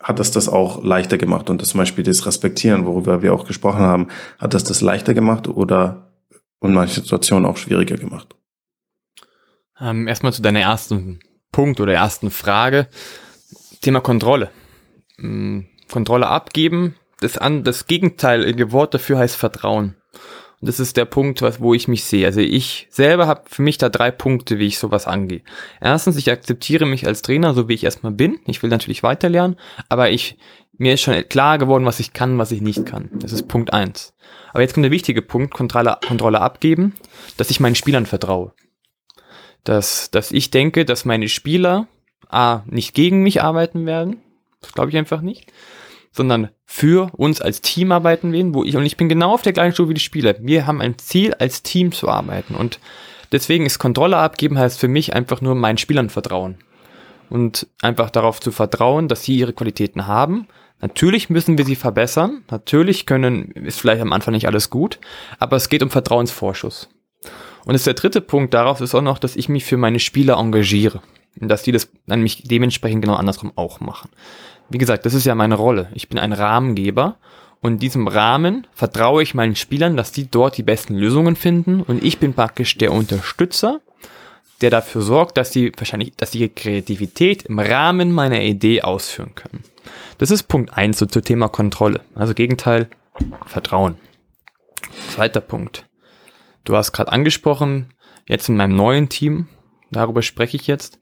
hat es das auch leichter gemacht und das zum Beispiel das Respektieren, worüber wir auch gesprochen haben, hat das das leichter gemacht oder in manchen Situationen auch schwieriger gemacht? Ähm, erstmal zu deiner ersten Punkt oder ersten Frage. Thema Kontrolle. Hm, Kontrolle abgeben das, an, das gegenteilige Wort dafür heißt Vertrauen. Und das ist der Punkt, was, wo ich mich sehe. Also ich selber habe für mich da drei Punkte, wie ich sowas angehe. Erstens, ich akzeptiere mich als Trainer, so wie ich erstmal bin. Ich will natürlich weiterlernen, aber ich, mir ist schon klar geworden, was ich kann, was ich nicht kann. Das ist Punkt eins. Aber jetzt kommt der wichtige Punkt, Kontrolle, Kontrolle abgeben, dass ich meinen Spielern vertraue. Dass, dass ich denke, dass meine Spieler A, nicht gegen mich arbeiten werden. Das glaube ich einfach nicht sondern für uns als Team arbeiten werden, wo ich, und ich bin genau auf der gleichen Stufe wie die Spieler. Wir haben ein Ziel, als Team zu arbeiten. Und deswegen ist Kontrolle abgeben heißt für mich einfach nur meinen Spielern vertrauen. Und einfach darauf zu vertrauen, dass sie ihre Qualitäten haben. Natürlich müssen wir sie verbessern. Natürlich können, ist vielleicht am Anfang nicht alles gut. Aber es geht um Vertrauensvorschuss. Und ist der dritte Punkt darauf ist auch noch, dass ich mich für meine Spieler engagiere. Dass die das dann mich dementsprechend genau andersrum auch machen wie gesagt, das ist ja meine Rolle. Ich bin ein Rahmengeber und in diesem Rahmen vertraue ich meinen Spielern, dass die dort die besten Lösungen finden und ich bin praktisch der Unterstützer, der dafür sorgt, dass sie wahrscheinlich, dass sie ihre Kreativität im Rahmen meiner Idee ausführen können. Das ist Punkt eins so zum Thema Kontrolle. Also Gegenteil, Vertrauen. Zweiter Punkt. Du hast gerade angesprochen, jetzt in meinem neuen Team, darüber spreche ich jetzt,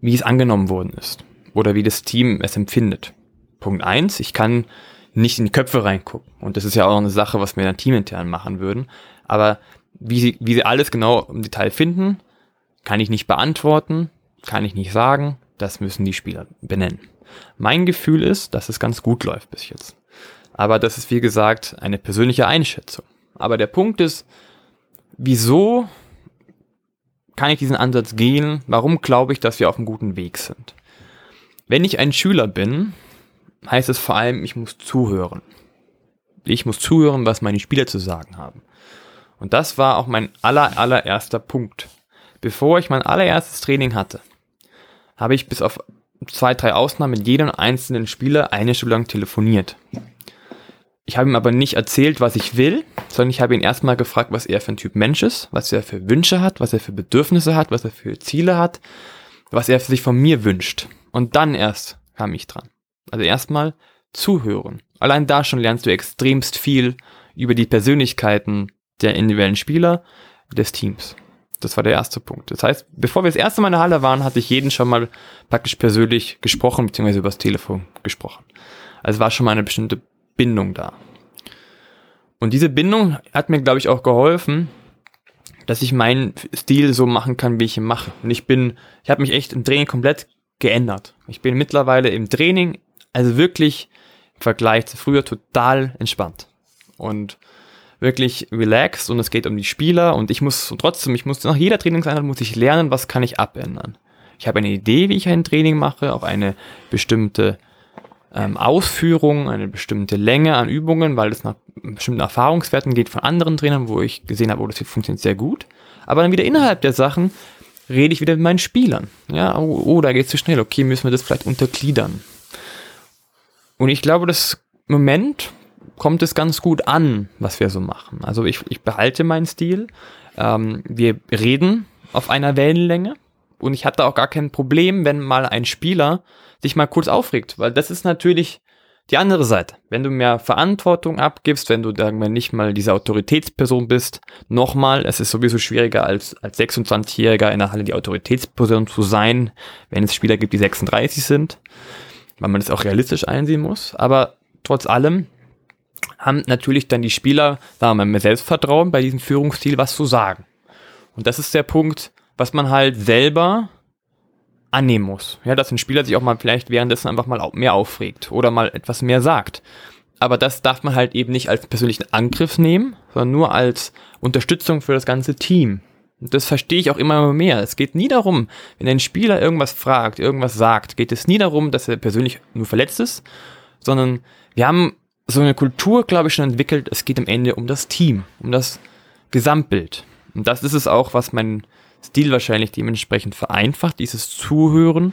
wie es angenommen worden ist oder wie das Team es empfindet. Punkt eins, ich kann nicht in die Köpfe reingucken. Und das ist ja auch eine Sache, was wir dann teamintern machen würden. Aber wie sie, wie sie alles genau im Detail finden, kann ich nicht beantworten, kann ich nicht sagen. Das müssen die Spieler benennen. Mein Gefühl ist, dass es ganz gut läuft bis jetzt. Aber das ist, wie gesagt, eine persönliche Einschätzung. Aber der Punkt ist, wieso kann ich diesen Ansatz gehen? Warum glaube ich, dass wir auf einem guten Weg sind? Wenn ich ein Schüler bin, heißt es vor allem, ich muss zuhören. Ich muss zuhören, was meine Spieler zu sagen haben. Und das war auch mein aller, allererster Punkt. Bevor ich mein allererstes Training hatte, habe ich bis auf zwei, drei Ausnahmen mit jedem einzelnen Spieler eine Stunde lang telefoniert. Ich habe ihm aber nicht erzählt, was ich will, sondern ich habe ihn erstmal gefragt, was er für ein Typ Mensch ist, was er für Wünsche hat, was er für Bedürfnisse hat, was er für Ziele hat, was er sich von mir wünscht. Und dann erst kam ich dran. Also erstmal zuhören. Allein da schon lernst du extremst viel über die Persönlichkeiten der individuellen Spieler des Teams. Das war der erste Punkt. Das heißt, bevor wir das erste Mal in der Halle waren, hatte ich jeden schon mal praktisch persönlich gesprochen, beziehungsweise übers Telefon gesprochen. Also war schon mal eine bestimmte Bindung da. Und diese Bindung hat mir, glaube ich, auch geholfen, dass ich meinen Stil so machen kann, wie ich ihn mache. Und ich bin, ich habe mich echt im Training komplett geändert. Ich bin mittlerweile im Training, also wirklich im Vergleich zu früher total entspannt. Und wirklich relaxed und es geht um die Spieler und ich muss trotzdem, ich muss nach jeder Trainingseinheit muss ich lernen, was kann ich abändern. Ich habe eine Idee, wie ich ein Training mache, auch eine bestimmte ähm, Ausführung, eine bestimmte Länge an Übungen, weil das nach bestimmten Erfahrungswerten geht von anderen Trainern, wo ich gesehen habe, oh, das funktioniert sehr gut. Aber dann wieder innerhalb der Sachen rede ich wieder mit meinen Spielern. Ja, oh, oh da geht es zu schnell. Okay, müssen wir das vielleicht untergliedern. Und ich glaube, das Moment kommt es ganz gut an, was wir so machen. Also ich, ich behalte meinen Stil. Ähm, wir reden auf einer Wellenlänge. Und ich hatte auch gar kein Problem, wenn mal ein Spieler sich mal kurz aufregt, weil das ist natürlich die andere Seite. Wenn du mehr Verantwortung abgibst, wenn du wir nicht mal diese Autoritätsperson bist, nochmal, es ist sowieso schwieriger als als 26-Jähriger in der Halle die Autoritätsperson zu sein, wenn es Spieler gibt, die 36 sind, weil man das auch realistisch einsehen muss. Aber trotz allem haben natürlich dann die Spieler, sagen wir mal, mehr Selbstvertrauen bei diesem Führungsstil was zu sagen. Und das ist der Punkt, was man halt selber annehmen muss. Ja, dass ein Spieler sich auch mal vielleicht währenddessen einfach mal mehr aufregt oder mal etwas mehr sagt. Aber das darf man halt eben nicht als persönlichen Angriff nehmen, sondern nur als Unterstützung für das ganze Team. Das verstehe ich auch immer mehr. Es geht nie darum, wenn ein Spieler irgendwas fragt, irgendwas sagt, geht es nie darum, dass er persönlich nur verletzt ist, sondern wir haben so eine Kultur, glaube ich, schon entwickelt. Es geht am Ende um das Team, um das Gesamtbild. Und das ist es auch, was mein Stil wahrscheinlich dementsprechend vereinfacht, dieses Zuhören.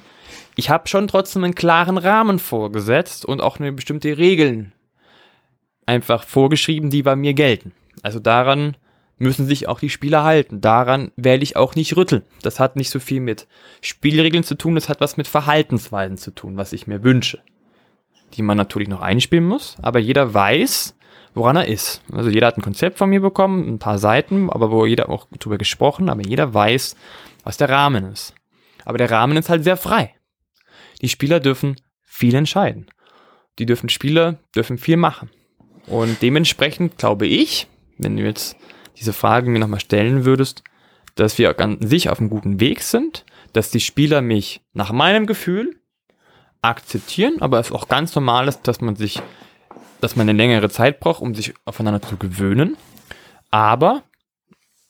Ich habe schon trotzdem einen klaren Rahmen vorgesetzt und auch eine bestimmte Regeln einfach vorgeschrieben, die bei mir gelten. Also daran müssen sich auch die Spieler halten. Daran werde ich auch nicht rütteln. Das hat nicht so viel mit Spielregeln zu tun, das hat was mit Verhaltensweisen zu tun, was ich mir wünsche. Die man natürlich noch einspielen muss, aber jeder weiß, woran er ist. Also jeder hat ein Konzept von mir bekommen, ein paar Seiten, aber wo jeder auch drüber gesprochen, aber jeder weiß, was der Rahmen ist. Aber der Rahmen ist halt sehr frei. Die Spieler dürfen viel entscheiden. Die dürfen Spieler dürfen viel machen. Und dementsprechend glaube ich, wenn du jetzt diese Frage mir nochmal stellen würdest, dass wir an sich auf einem guten Weg sind, dass die Spieler mich nach meinem Gefühl akzeptieren, aber es auch ganz normal ist, dass man sich dass man eine längere Zeit braucht, um sich aufeinander zu gewöhnen. Aber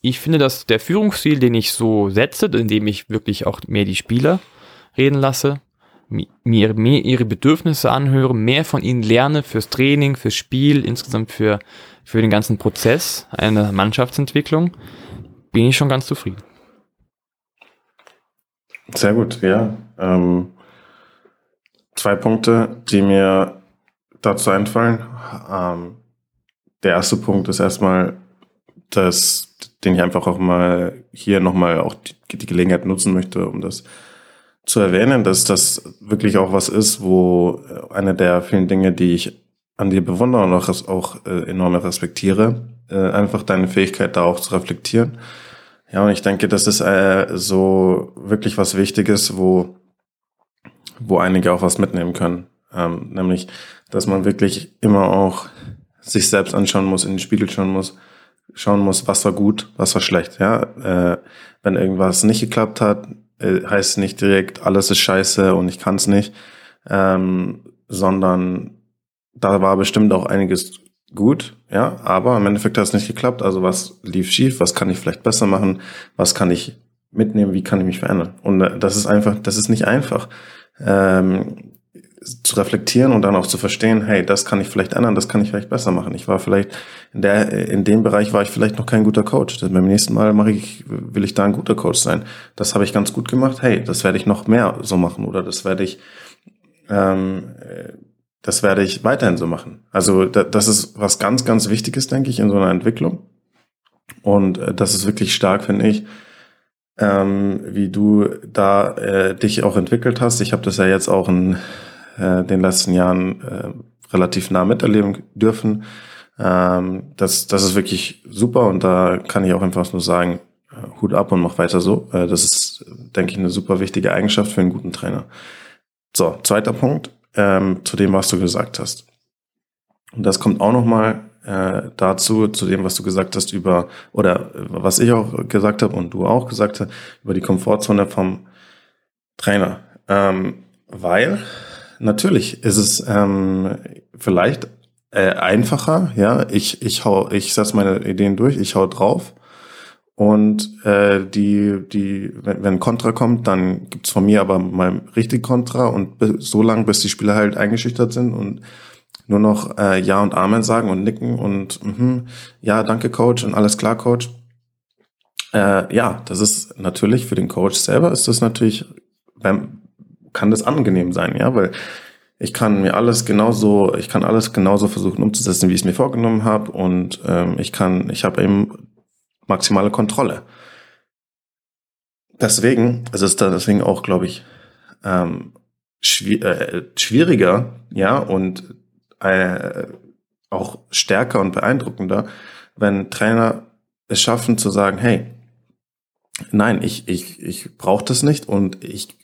ich finde, dass der Führungsstil, den ich so setze, indem ich wirklich auch mehr die Spieler reden lasse, mir mehr ihre Bedürfnisse anhöre, mehr von ihnen lerne fürs Training, fürs Spiel, insgesamt für, für den ganzen Prozess einer Mannschaftsentwicklung, bin ich schon ganz zufrieden. Sehr gut, ja. Ähm, zwei Punkte, die mir dazu einfallen. Ähm, der erste Punkt ist erstmal, dass, den ich einfach auch mal hier nochmal auch die, die Gelegenheit nutzen möchte, um das zu erwähnen, dass das wirklich auch was ist, wo eine der vielen Dinge, die ich an dir bewundere und auch, auch äh, enorm respektiere, äh, einfach deine Fähigkeit da auch zu reflektieren. Ja, und ich denke, das ist äh, so wirklich was Wichtiges, wo, wo einige auch was mitnehmen können. Ähm, nämlich dass man wirklich immer auch sich selbst anschauen muss, in den Spiegel schauen muss, schauen muss, was war gut, was war schlecht. Ja, äh, wenn irgendwas nicht geklappt hat, äh, heißt nicht direkt, alles ist scheiße und ich kann es nicht, ähm, sondern da war bestimmt auch einiges gut, ja, aber im Endeffekt hat es nicht geklappt. Also was lief schief, was kann ich vielleicht besser machen, was kann ich mitnehmen, wie kann ich mich verändern? Und äh, das ist einfach, das ist nicht einfach. Ähm, zu reflektieren und dann auch zu verstehen, hey, das kann ich vielleicht ändern, das kann ich vielleicht besser machen. Ich war vielleicht in der in dem Bereich war ich vielleicht noch kein guter Coach. Beim nächsten Mal mache ich will ich da ein guter Coach sein. Das habe ich ganz gut gemacht. Hey, das werde ich noch mehr so machen oder das werde ich ähm, das werde ich weiterhin so machen. Also das ist was ganz, ganz Wichtiges, denke ich, in so einer Entwicklung. Und äh, das ist wirklich stark, finde ich, ähm, wie du da äh, dich auch entwickelt hast. Ich habe das ja jetzt auch in äh, den letzten Jahren äh, relativ nah miterleben dürfen. Ähm, das, das ist wirklich super und da kann ich auch einfach nur sagen, äh, Hut ab und mach weiter so. Äh, das ist, denke ich, eine super wichtige Eigenschaft für einen guten Trainer. So, zweiter Punkt ähm, zu dem, was du gesagt hast. Und das kommt auch nochmal äh, dazu, zu dem, was du gesagt hast über, oder was ich auch gesagt habe und du auch gesagt hast, über die Komfortzone vom Trainer. Ähm, weil natürlich ist es ähm, vielleicht äh, einfacher, ja, ich, ich hau, ich setze meine Ideen durch, ich hau drauf und äh, die, die, wenn, wenn Kontra kommt, dann gibt's von mir aber mal richtig Kontra und so lange, bis die Spieler halt eingeschüchtert sind und nur noch äh, Ja und Amen sagen und nicken und mh, ja, danke Coach und alles klar, Coach. Äh, ja, das ist natürlich für den Coach selber ist das natürlich, kann das angenehm sein, ja, weil ich kann mir alles genauso, ich kann alles genauso versuchen umzusetzen, wie ich es mir vorgenommen habe und ähm, ich kann, ich habe eben maximale Kontrolle. Deswegen, es ist da deswegen auch, glaube ich, ähm, äh, schwieriger, ja, und äh, auch stärker und beeindruckender, wenn Trainer es schaffen zu sagen, hey, nein, ich, ich, ich brauche das nicht und ich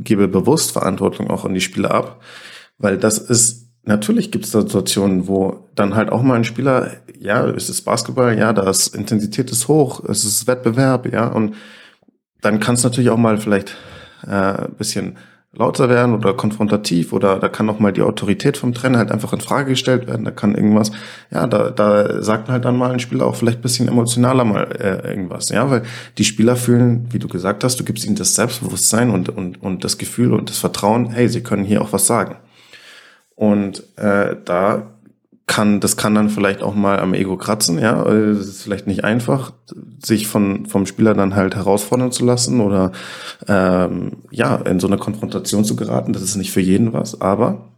gebe bewusst Verantwortung auch an die Spieler ab, weil das ist natürlich gibt es Situationen, wo dann halt auch mal ein Spieler, ja, es ist Basketball, ja, da ist Intensität ist hoch, es ist Wettbewerb, ja, und dann kann es natürlich auch mal vielleicht äh, bisschen lauter werden oder konfrontativ oder da kann auch mal die Autorität vom Trainer halt einfach in Frage gestellt werden. Da kann irgendwas, ja, da, da sagt halt dann mal ein Spieler auch vielleicht bisschen emotionaler mal äh, irgendwas, ja, weil die Spieler fühlen, wie du gesagt hast, du gibst ihnen das Selbstbewusstsein und, und, und das Gefühl und das Vertrauen, hey, sie können hier auch was sagen. Und äh, da kann, das kann dann vielleicht auch mal am Ego kratzen, ja. Es ist vielleicht nicht einfach, sich von, vom Spieler dann halt herausfordern zu lassen oder ähm, ja, in so eine Konfrontation zu geraten. Das ist nicht für jeden was, aber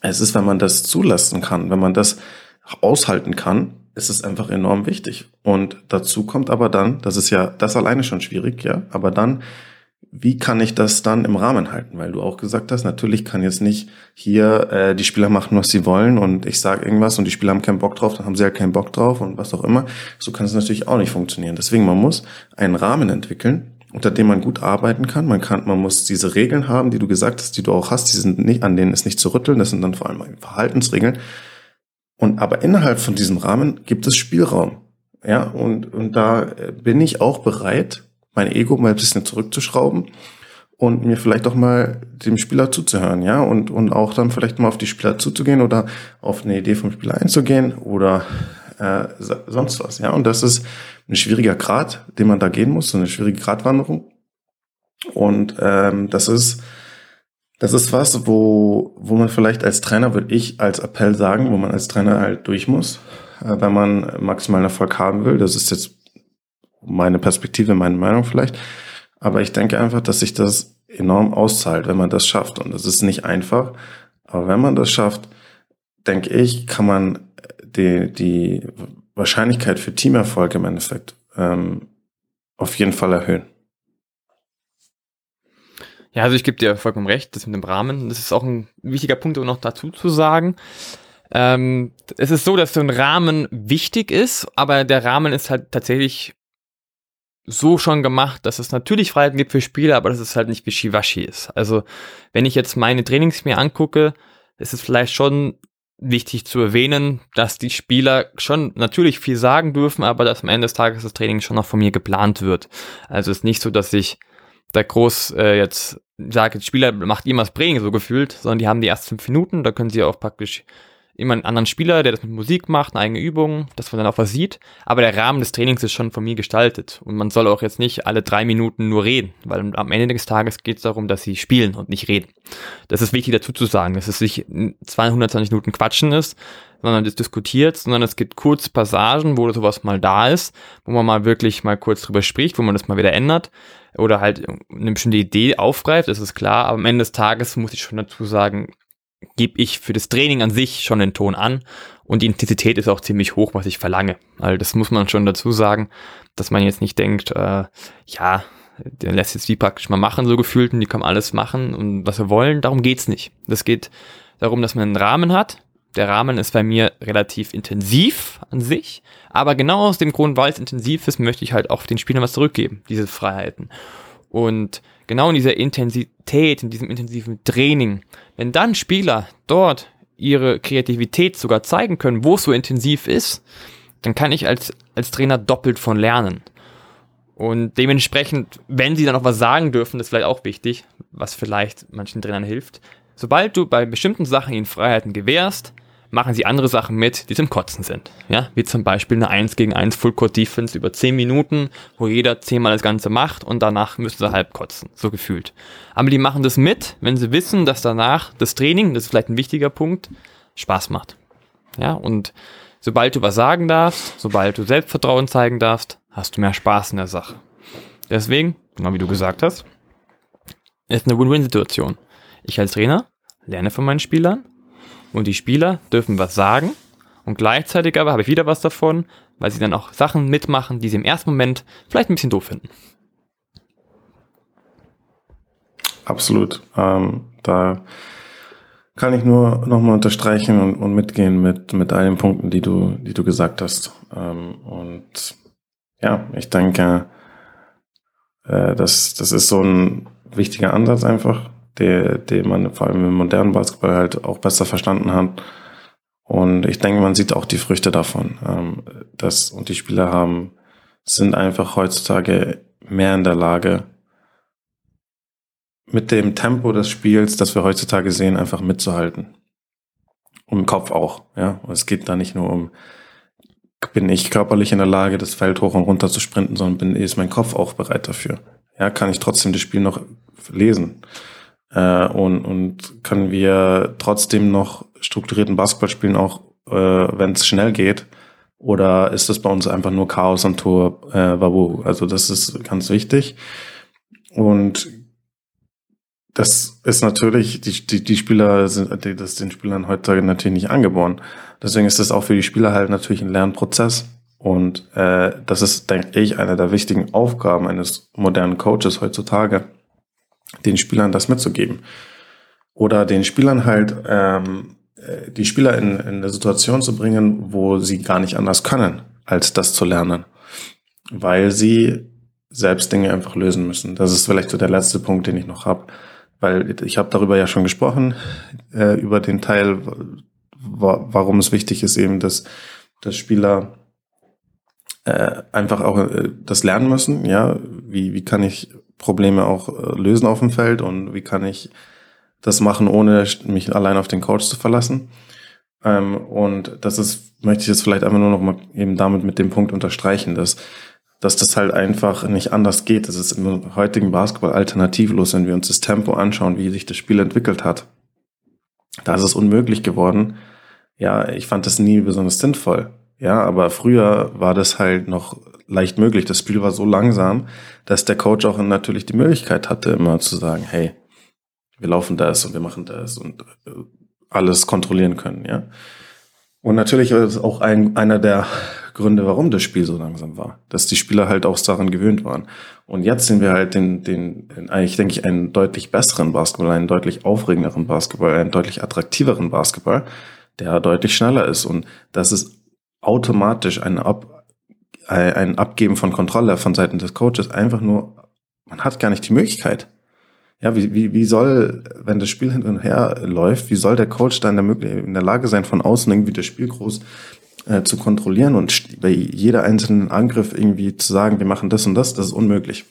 es ist, wenn man das zulassen kann, wenn man das aushalten kann, ist es einfach enorm wichtig. Und dazu kommt aber dann, das ist ja das alleine schon schwierig, ja, aber dann wie kann ich das dann im Rahmen halten? Weil du auch gesagt hast, natürlich kann jetzt nicht hier äh, die Spieler machen, was sie wollen und ich sage irgendwas und die Spieler haben keinen Bock drauf, dann haben sie ja halt keinen Bock drauf und was auch immer. So kann es natürlich auch nicht funktionieren. Deswegen, man muss einen Rahmen entwickeln, unter dem man gut arbeiten kann. Man kann, man muss diese Regeln haben, die du gesagt hast, die du auch hast, die sind nicht, an denen ist nicht zu rütteln. Das sind dann vor allem Verhaltensregeln. Und aber innerhalb von diesem Rahmen gibt es Spielraum. Ja, und, und da äh, bin ich auch bereit, mein Ego mal ein bisschen zurückzuschrauben und mir vielleicht auch mal dem Spieler zuzuhören, ja, und, und auch dann vielleicht mal auf die Spieler zuzugehen oder auf eine Idee vom Spieler einzugehen oder äh, sonst was, ja. Und das ist ein schwieriger Grad, den man da gehen muss, so eine schwierige Gratwanderung. Und ähm, das ist das ist was, wo, wo man vielleicht als Trainer, würde ich als Appell sagen, wo man als Trainer halt durch muss, äh, wenn man maximalen Erfolg haben will. Das ist jetzt meine Perspektive, meine Meinung vielleicht. Aber ich denke einfach, dass sich das enorm auszahlt, wenn man das schafft. Und das ist nicht einfach. Aber wenn man das schafft, denke ich, kann man die, die Wahrscheinlichkeit für Teamerfolg im Endeffekt ähm, auf jeden Fall erhöhen. Ja, also ich gebe dir vollkommen recht, das mit dem Rahmen, das ist auch ein wichtiger Punkt, um noch dazu zu sagen. Ähm, es ist so, dass so ein Rahmen wichtig ist, aber der Rahmen ist halt tatsächlich so schon gemacht, dass es natürlich Freiheiten gibt für Spieler, aber dass es halt nicht wischiwaschi ist. Also, wenn ich jetzt meine Trainings mir angucke, ist es vielleicht schon wichtig zu erwähnen, dass die Spieler schon natürlich viel sagen dürfen, aber dass am Ende des Tages das Training schon noch von mir geplant wird. Also es ist nicht so, dass ich da groß äh, jetzt sage, Spieler macht immer das Training so gefühlt, sondern die haben die ersten fünf Minuten, da können sie auch praktisch immer einen anderen Spieler, der das mit Musik macht, eine eigene Übung, dass man dann auch was sieht. Aber der Rahmen des Trainings ist schon von mir gestaltet. Und man soll auch jetzt nicht alle drei Minuten nur reden, weil am Ende des Tages geht es darum, dass sie spielen und nicht reden. Das ist wichtig dazu zu sagen, dass es nicht 220 Minuten Quatschen ist, sondern das diskutiert, sondern es gibt kurz Passagen, wo sowas mal da ist, wo man mal wirklich mal kurz drüber spricht, wo man das mal wieder ändert oder halt eine bestimmte Idee aufgreift, das ist klar, aber am Ende des Tages muss ich schon dazu sagen, gebe ich für das Training an sich schon den Ton an und die Intensität ist auch ziemlich hoch, was ich verlange. Also das muss man schon dazu sagen, dass man jetzt nicht denkt, äh, ja, der lässt jetzt die praktisch mal machen, so gefühlt, und die können alles machen und was wir wollen, darum geht's nicht. Das geht darum, dass man einen Rahmen hat. Der Rahmen ist bei mir relativ intensiv an sich, aber genau aus dem Grund, weil es intensiv ist, möchte ich halt auch den Spielern was zurückgeben, diese Freiheiten. Und genau in dieser Intensität, in diesem intensiven Training, wenn dann Spieler dort ihre Kreativität sogar zeigen können, wo es so intensiv ist, dann kann ich als, als Trainer doppelt von lernen. Und dementsprechend, wenn sie dann noch was sagen dürfen, das ist vielleicht auch wichtig, was vielleicht manchen Trainern hilft. Sobald du bei bestimmten Sachen ihnen Freiheiten gewährst, machen sie andere Sachen mit, die zum Kotzen sind. Ja, wie zum Beispiel eine 1 gegen 1 Full Court Defense über 10 Minuten, wo jeder zehnmal das Ganze macht und danach müssen sie halb kotzen, so gefühlt. Aber die machen das mit, wenn sie wissen, dass danach das Training, das ist vielleicht ein wichtiger Punkt, Spaß macht. Ja, und sobald du was sagen darfst, sobald du Selbstvertrauen zeigen darfst, hast du mehr Spaß in der Sache. Deswegen, genau wie du gesagt hast, ist eine Win-Win-Situation. Ich als Trainer lerne von meinen Spielern und die Spieler dürfen was sagen und gleichzeitig aber habe ich wieder was davon, weil sie dann auch Sachen mitmachen, die sie im ersten Moment vielleicht ein bisschen doof finden. Absolut. Ähm, da kann ich nur nochmal unterstreichen und, und, mitgehen mit, mit all den Punkten, die du, die du gesagt hast. Ähm, und ja, ich denke, äh, das, das ist so ein wichtiger Ansatz einfach, der, den man vor allem im modernen Basketball halt auch besser verstanden hat. Und ich denke, man sieht auch die Früchte davon. Ähm, das, und die Spieler haben, sind einfach heutzutage mehr in der Lage, mit dem Tempo des Spiels, das wir heutzutage sehen, einfach mitzuhalten. Und im Kopf auch, ja. Und es geht da nicht nur um, bin ich körperlich in der Lage, das Feld hoch und runter zu sprinten, sondern bin, ist mein Kopf auch bereit dafür. Ja, kann ich trotzdem das Spiel noch lesen äh, und, und können wir trotzdem noch strukturierten Basketball spielen, auch äh, wenn es schnell geht? Oder ist das bei uns einfach nur Chaos und Tor äh, Babu? Also das ist ganz wichtig. Und das ist natürlich, die, die, die Spieler sind, die, das ist den Spielern heutzutage natürlich nicht angeboren. Deswegen ist das auch für die Spieler halt natürlich ein Lernprozess. Und äh, das ist, denke ich, eine der wichtigen Aufgaben eines modernen Coaches heutzutage, den Spielern das mitzugeben. Oder den Spielern halt ähm, äh, die Spieler in, in eine Situation zu bringen, wo sie gar nicht anders können, als das zu lernen. Weil sie selbst Dinge einfach lösen müssen. Das ist vielleicht so der letzte Punkt, den ich noch habe. Weil ich habe darüber ja schon gesprochen, äh, über den Teil, warum es wichtig ist eben, dass, dass Spieler äh, einfach auch äh, das lernen müssen. Ja, wie, wie kann ich Probleme auch äh, lösen auf dem Feld und wie kann ich das machen, ohne mich allein auf den Coach zu verlassen. Ähm, und das ist, möchte ich jetzt vielleicht einfach nur noch mal eben damit mit dem Punkt unterstreichen, dass, dass das halt einfach nicht anders geht. Das ist im heutigen Basketball alternativlos, wenn wir uns das Tempo anschauen, wie sich das Spiel entwickelt hat. Da ist es unmöglich geworden. Ja, ich fand das nie besonders sinnvoll. Ja, aber früher war das halt noch leicht möglich. Das Spiel war so langsam, dass der Coach auch natürlich die Möglichkeit hatte, immer zu sagen, hey, wir laufen das und wir machen das und äh, alles kontrollieren können, ja. Und natürlich ist es auch ein, einer der Gründe, warum das Spiel so langsam war, dass die Spieler halt auch daran gewöhnt waren. Und jetzt sehen wir halt den, den, eigentlich denke ich, einen deutlich besseren Basketball, einen deutlich aufregenderen Basketball, einen deutlich attraktiveren Basketball, der deutlich schneller ist. Und das ist automatisch ein, Ab, ein Abgeben von Kontrolle von Seiten des Coaches einfach nur, man hat gar nicht die Möglichkeit. Ja, wie, wie, wie soll, wenn das Spiel hin und her läuft, wie soll der Coach da in der, in der Lage sein, von außen irgendwie das Spiel groß äh, zu kontrollieren und bei jeder einzelnen Angriff irgendwie zu sagen, wir machen das und das, das ist unmöglich.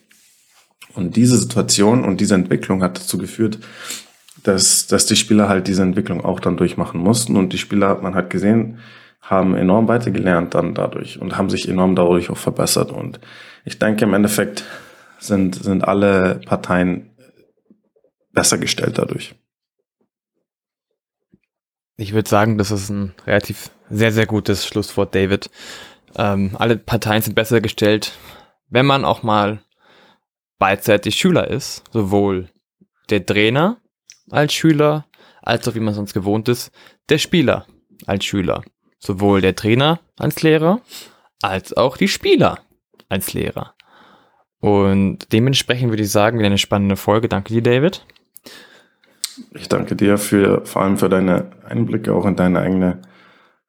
Und diese Situation und diese Entwicklung hat dazu geführt, dass, dass die Spieler halt diese Entwicklung auch dann durchmachen mussten. Und die Spieler, man hat gesehen, haben enorm weitergelernt dann dadurch und haben sich enorm dadurch auch verbessert. Und ich denke, im Endeffekt sind, sind alle Parteien besser gestellt dadurch. Ich würde sagen, das ist ein relativ sehr, sehr gutes Schlusswort, David. Ähm, alle Parteien sind besser gestellt, wenn man auch mal beidseitig Schüler ist, sowohl der Trainer als Schüler, als auch wie man sonst gewohnt ist, der Spieler als Schüler. Sowohl der Trainer als Lehrer, als auch die Spieler als Lehrer. Und dementsprechend würde ich sagen, wieder eine spannende Folge. Danke dir, David. Ich danke dir für, vor allem für deine Einblicke auch in deine eigene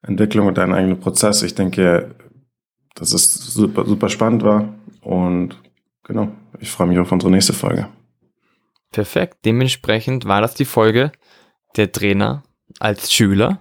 Entwicklung und deinen eigenen Prozess. Ich denke, dass es super, super spannend war und genau, ich freue mich auf unsere nächste Folge. Perfekt. Dementsprechend war das die Folge der Trainer als Schüler.